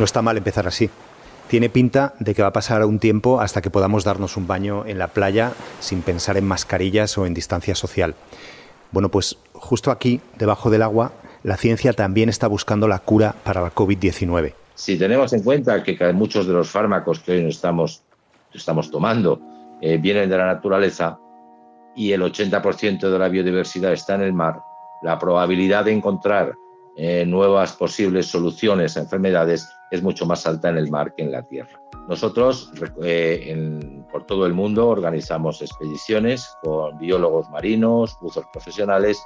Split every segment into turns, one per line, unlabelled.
No está mal empezar así. Tiene pinta de que va a pasar un tiempo hasta que podamos darnos un baño en la playa sin pensar en mascarillas o en distancia social. Bueno, pues justo aquí, debajo del agua, la ciencia también está buscando la cura para la COVID-19.
Si tenemos en cuenta que muchos de los fármacos que hoy estamos, estamos tomando eh, vienen de la naturaleza y el 80% de la biodiversidad está en el mar, la probabilidad de encontrar eh, nuevas posibles soluciones a enfermedades es mucho más alta en el mar que en la tierra. Nosotros eh, por todo el mundo organizamos expediciones con biólogos marinos, buzos profesionales,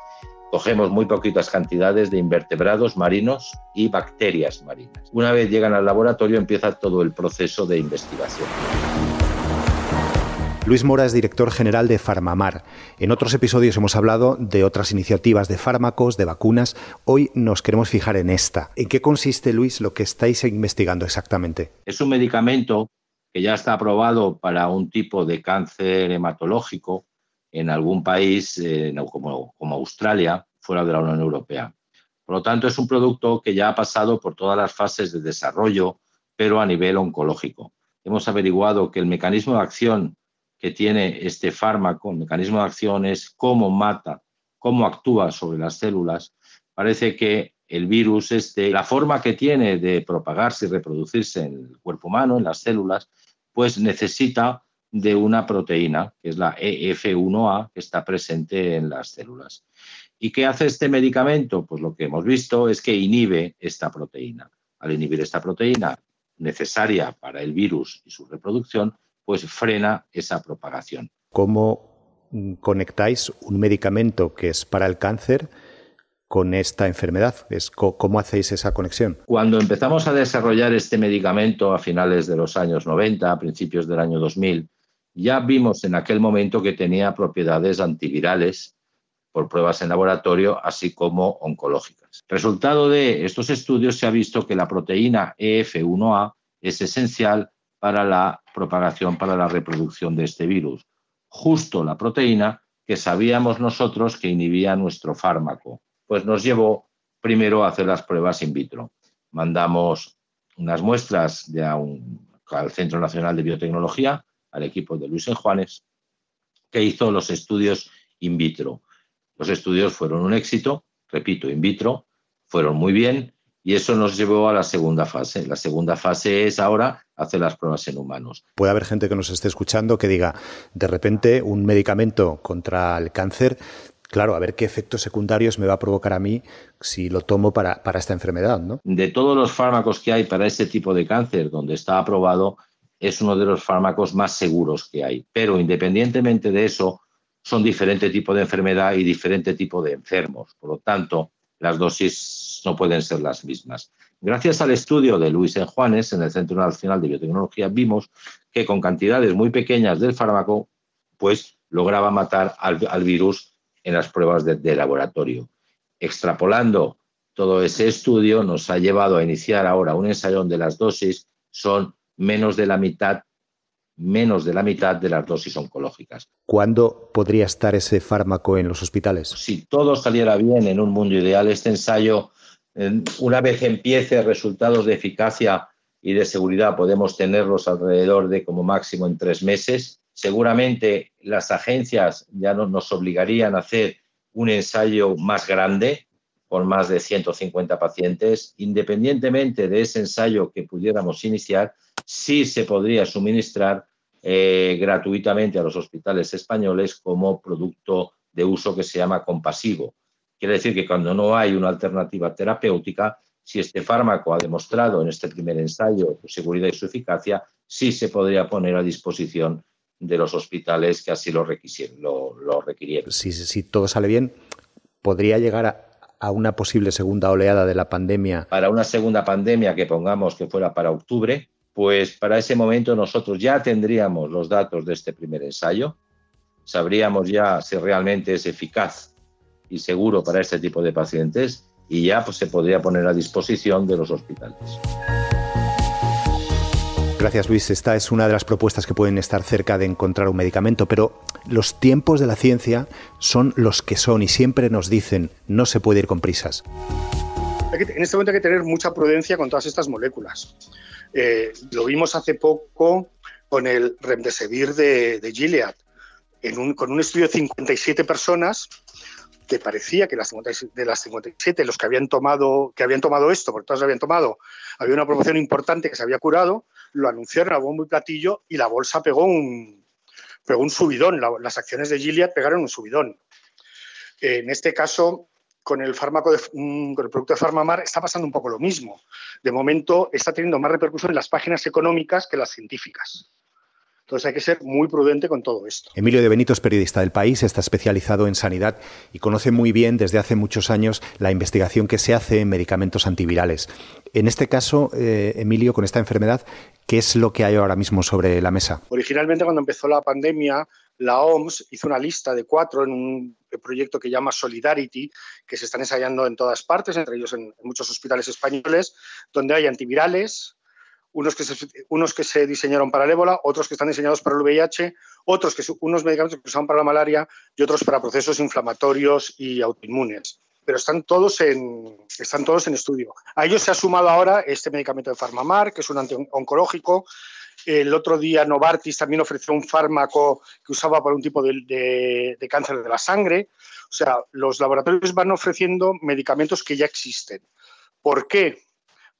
cogemos muy poquitas cantidades de invertebrados marinos y bacterias marinas. Una vez llegan al laboratorio empieza todo el proceso de investigación.
Luis Mora es director general de Farmamar. En otros episodios hemos hablado de otras iniciativas de fármacos, de vacunas. Hoy nos queremos fijar en esta. ¿En qué consiste, Luis, lo que estáis investigando exactamente?
Es un medicamento que ya está aprobado para un tipo de cáncer hematológico en algún país como Australia, fuera de la Unión Europea. Por lo tanto, es un producto que ya ha pasado por todas las fases de desarrollo, pero a nivel oncológico. Hemos averiguado que el mecanismo de acción que tiene este fármaco, el mecanismo de acción es cómo mata, cómo actúa sobre las células. Parece que el virus, este, la forma que tiene de propagarse y reproducirse en el cuerpo humano, en las células, pues necesita de una proteína, que es la EF1A, que está presente en las células. ¿Y qué hace este medicamento? Pues lo que hemos visto es que inhibe esta proteína. Al inhibir esta proteína necesaria para el virus y su reproducción, pues frena esa propagación.
¿Cómo conectáis un medicamento que es para el cáncer con esta enfermedad? ¿Cómo hacéis esa conexión?
Cuando empezamos a desarrollar este medicamento a finales de los años 90, a principios del año 2000, ya vimos en aquel momento que tenía propiedades antivirales por pruebas en laboratorio, así como oncológicas. Resultado de estos estudios se ha visto que la proteína EF1A es esencial para la propagación, para la reproducción de este virus. Justo la proteína que sabíamos nosotros que inhibía nuestro fármaco. Pues nos llevó primero a hacer las pruebas in vitro. Mandamos unas muestras al Centro Nacional de Biotecnología, al equipo de Luis Juanes, que hizo los estudios in vitro. Los estudios fueron un éxito, repito, in vitro, fueron muy bien y eso nos llevó a la segunda fase. La segunda fase es ahora hacer las pruebas en humanos.
Puede haber gente que nos esté escuchando que diga, de repente, un medicamento contra el cáncer, claro, a ver qué efectos secundarios me va a provocar a mí si lo tomo para, para esta enfermedad, ¿no?
De todos los fármacos que hay para este tipo de cáncer, donde está aprobado, es uno de los fármacos más seguros que hay. Pero independientemente de eso, son diferente tipo de enfermedad y diferente tipo de enfermos. Por lo tanto, las dosis no pueden ser las mismas. Gracias al estudio de Luis Juanes en el Centro Nacional de Biotecnología vimos que con cantidades muy pequeñas del fármaco, pues lograba matar al, virus en las pruebas de, laboratorio. Extrapolando todo ese estudio nos ha llevado a iniciar ahora un ensayo donde las dosis son menos de la mitad menos de la mitad de las dosis oncológicas.
¿Cuándo podría estar ese fármaco en los hospitales?
Si todo saliera bien en un mundo ideal, este ensayo, una vez empiece resultados de eficacia y de seguridad, podemos tenerlos alrededor de como máximo en tres meses. Seguramente las agencias ya nos obligarían a hacer un ensayo más grande, con más de 150 pacientes. Independientemente de ese ensayo que pudiéramos iniciar, sí se podría suministrar eh, gratuitamente a los hospitales españoles como producto de uso que se llama compasivo. Quiere decir que cuando no hay una alternativa terapéutica, si este fármaco ha demostrado en este primer ensayo su seguridad y su eficacia, sí se podría poner a disposición de los hospitales que así lo, lo, lo requirieran.
Si, si, todo sale bien, podría llegar a, a una posible segunda oleada de la pandemia.
Para una segunda pandemia que pongamos que fuera para octubre, pues para ese momento nosotros ya tendríamos los datos de este primer ensayo, sabríamos ya si realmente es eficaz y seguro para este tipo de pacientes y ya pues, se podría poner a disposición de los hospitales.
Gracias Luis, esta es una de las propuestas que pueden estar cerca de encontrar un medicamento, pero los tiempos de la ciencia son los que son y siempre nos dicen no se puede ir con prisas.
en este momento hay que tener mucha prudencia con todas estas moléculas. Eh, lo vimos hace poco con el remdesivir de, de Gilead, con un estudio de 57 personas que parecía que las de las 57 los que habían tomado que habían tomado esto, porque todas habían tomado, había una promoción importante que se había curado, lo anunciaron a bombo y platillo y la bolsa pegó un pegó un subidón, las acciones de Gilead pegaron un subidón. En este caso, con el fármaco mm, con el producto de Farmamar está pasando un poco lo mismo. De momento está teniendo más repercusión en las páginas económicas que las científicas. Entonces hay que ser muy prudente con todo esto.
Emilio de Benito es periodista del país, está especializado en sanidad y conoce muy bien desde hace muchos años la investigación que se hace en medicamentos antivirales. En este caso, eh, Emilio, con esta enfermedad, ¿qué es lo que hay ahora mismo sobre la mesa?
Originalmente, cuando empezó la pandemia, la OMS hizo una lista de cuatro en un proyecto que llama Solidarity, que se están ensayando en todas partes, entre ellos en muchos hospitales españoles, donde hay antivirales, unos que, se, unos que se diseñaron para el ébola, otros que están diseñados para el VIH, otros que unos medicamentos que se usan para la malaria y otros para procesos inflamatorios y autoinmunes. Pero están todos, en, están todos en estudio. A ellos se ha sumado ahora este medicamento de Farmamar, que es un anti-oncológico. El otro día Novartis también ofreció un fármaco que usaba para un tipo de, de cáncer de la sangre. O sea, los laboratorios van ofreciendo medicamentos que ya existen. ¿Por qué?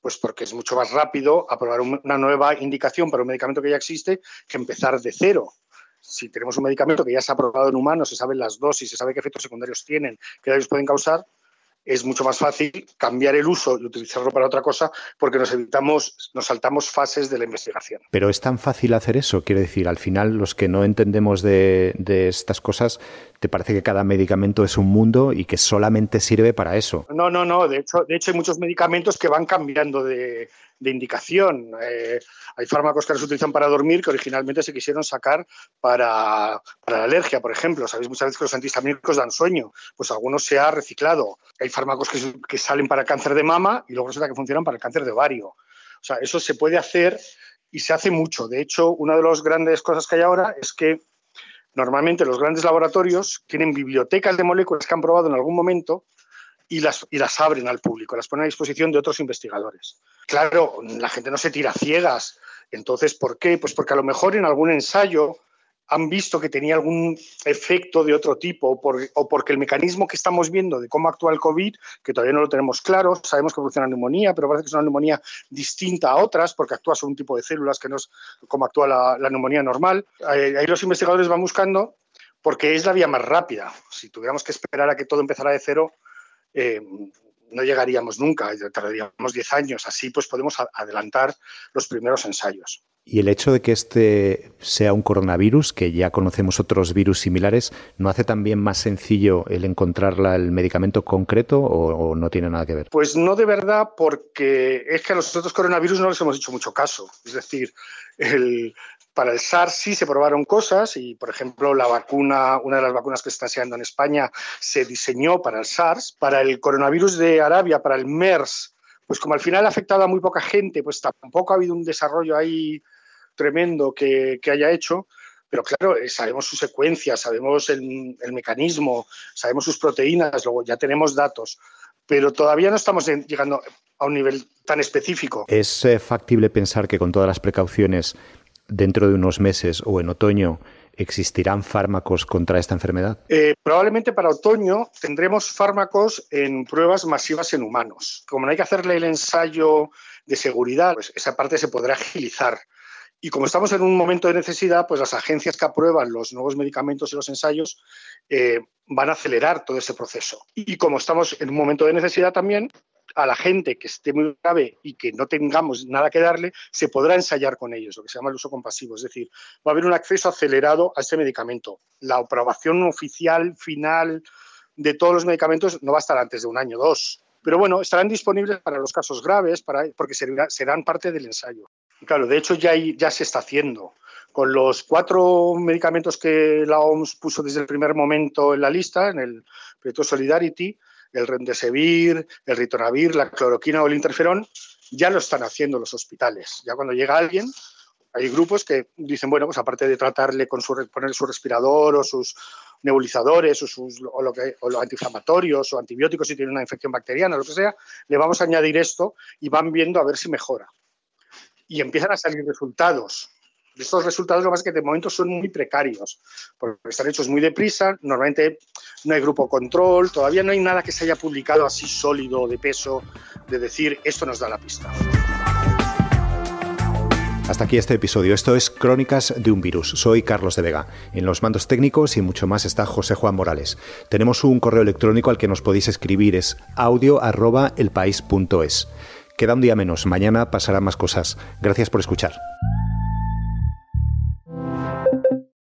Pues porque es mucho más rápido aprobar una nueva indicación para un medicamento que ya existe que empezar de cero. Si tenemos un medicamento que ya se ha aprobado en humanos, se saben las dosis, se sabe qué efectos secundarios tienen, qué daños pueden causar, es mucho más fácil cambiar el uso y utilizarlo para otra cosa porque nos evitamos, nos saltamos fases de la investigación.
Pero es tan fácil hacer eso, quiero decir, al final los que no entendemos de, de estas cosas, ¿te parece que cada medicamento es un mundo y que solamente sirve para eso?
No, no, no, de hecho, de hecho hay muchos medicamentos que van cambiando de, indicación. Eh, hay fármacos que se utilizan para dormir que originalmente se quisieron sacar para, para, la alergia, por ejemplo. Sabéis muchas veces que los antihistamínicos dan sueño, pues algunos se ha reciclado. Hay fármacos que, que salen para cáncer de mama y luego resulta que funcionan para el cáncer de ovario. O sea, eso se puede hacer y se hace mucho. De hecho, una de las grandes cosas que hay ahora es que normalmente los grandes laboratorios tienen bibliotecas de moléculas que han probado en algún momento y las, y las abren al público, las ponen a disposición de otros investigadores. Claro, la gente no se tira ciegas. Entonces, ¿por qué? Pues porque a lo mejor en algún ensayo han visto que tenía algún efecto de otro tipo o, porque el mecanismo que estamos viendo de cómo actúa el COVID, que todavía no lo tenemos claro, sabemos que funciona la neumonía, pero parece que es una neumonía distinta a otras porque actúa sobre un tipo de células que no es como actúa la, neumonía normal. Ahí, ahí los investigadores van buscando porque es la vía más rápida. Si tuviéramos que esperar a que todo empezara de cero, eh, no llegaríamos nunca, tardaríamos 10 años. Así pues podemos adelantar los primeros ensayos.
Y el hecho de que este sea un coronavirus, que ya conocemos otros virus similares, ¿no hace también más sencillo el encontrar el medicamento concreto o, no tiene nada que ver?
Pues no de verdad, porque es que a los otros coronavirus no les hemos hecho mucho caso. Es decir, para el SARS sí se probaron cosas y, por ejemplo, la vacuna, una de las vacunas que se está enseñando en España se diseñó para el SARS. Para el coronavirus de Arabia, para el MERS, pues como al final ha afectado a muy poca gente, pues tampoco ha habido un desarrollo ahí tremendo que, que haya hecho. Pero claro, eh, sabemos su secuencia, sabemos el, el mecanismo, sabemos sus proteínas, luego ya tenemos datos pero todavía no estamos llegando a un nivel tan específico.
¿Es eh, factible pensar que con todas las precauciones dentro de unos meses o en otoño existirán fármacos contra esta enfermedad?
Eh, probablemente para otoño tendremos fármacos en pruebas masivas en humanos. Como no hay que hacerle el ensayo de seguridad, pues esa parte se podrá agilizar. Y como estamos en un momento de necesidad, pues las agencias que aprueban los nuevos medicamentos y los ensayos eh, van a acelerar todo ese proceso. Y como estamos en un momento de necesidad también, a la gente que esté muy grave y que no tengamos nada que darle, se podrá ensayar con ellos, lo que se llama el uso compasivo. Es decir, va a haber un acceso acelerado a este medicamento. La aprobación oficial, final de todos los medicamentos no va a estar antes de un año, o dos. Pero bueno, estarán disponibles para los casos graves, para, porque serán parte del ensayo. Claro, de hecho ya, ya se está haciendo. Con los cuatro medicamentos que la OMS puso desde el primer momento en la lista, en el proyecto Solidarity, el remdesivir, el ritonavir, la cloroquina o el interferón, ya lo están haciendo los hospitales. Ya cuando llega alguien, Hay grupos que dicen, bueno, pues aparte de tratarle con su, poner su respirador o sus nebulizadores o, sus, o, lo que, o los antiinflamatorios o antibióticos si tiene una infección bacteriana, o lo que sea, le vamos a añadir esto y van viendo a ver si mejora. Y empiezan a salir resultados. Estos resultados lo más que de momento son muy precarios, porque están hechos muy deprisa, normalmente no hay grupo control, todavía no hay nada que se haya publicado así sólido, de peso, de decir esto nos da la pista.
Hasta aquí este episodio. Esto es Crónicas de un virus. Soy Carlos de Vega. En los mandos técnicos y mucho más está José Juan Morales. Tenemos un correo electrónico al que nos podéis escribir. Es audio.elpaís.es. Queda un día menos. Mañana pasarán más cosas. Gracias por escuchar.